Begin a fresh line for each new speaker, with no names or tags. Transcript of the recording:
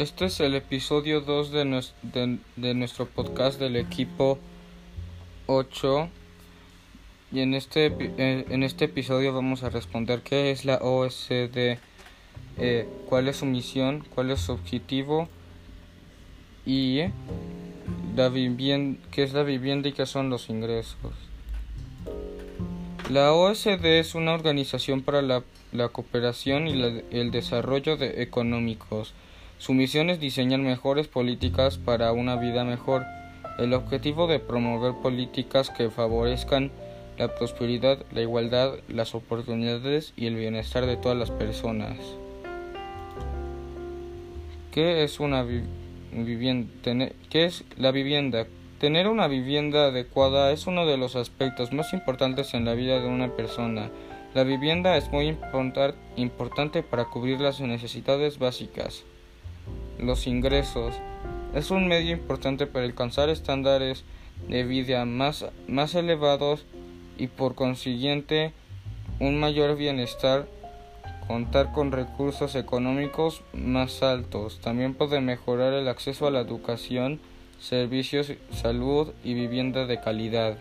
Este es el episodio 2 de, de, nuestro podcast del equipo 8 y en este, eh, en este episodio vamos a responder qué es la OSD, eh, cuál es su misión, cuál es su objetivo y la vivienda, qué es la vivienda y qué son los ingresos. La OSD es una organización para la, cooperación y el desarrollo de económicos. Su misión es diseñar mejores políticas para una vida mejor. El objetivo de promover políticas que favorezcan la prosperidad, la igualdad, las oportunidades y el bienestar de todas las personas. ¿Qué es una vivienda? ¿Qué es la vivienda? Tener una vivienda adecuada es uno de los aspectos más importantes en la vida de una persona. La vivienda es muy importante para cubrir las necesidades básicas. Los ingresos es un medio importante para alcanzar estándares de vida más, más elevados y por consiguiente un mayor bienestar contar con recursos económicos más altos. También puede mejorar el acceso a la educación servicios, salud y vivienda de calidad.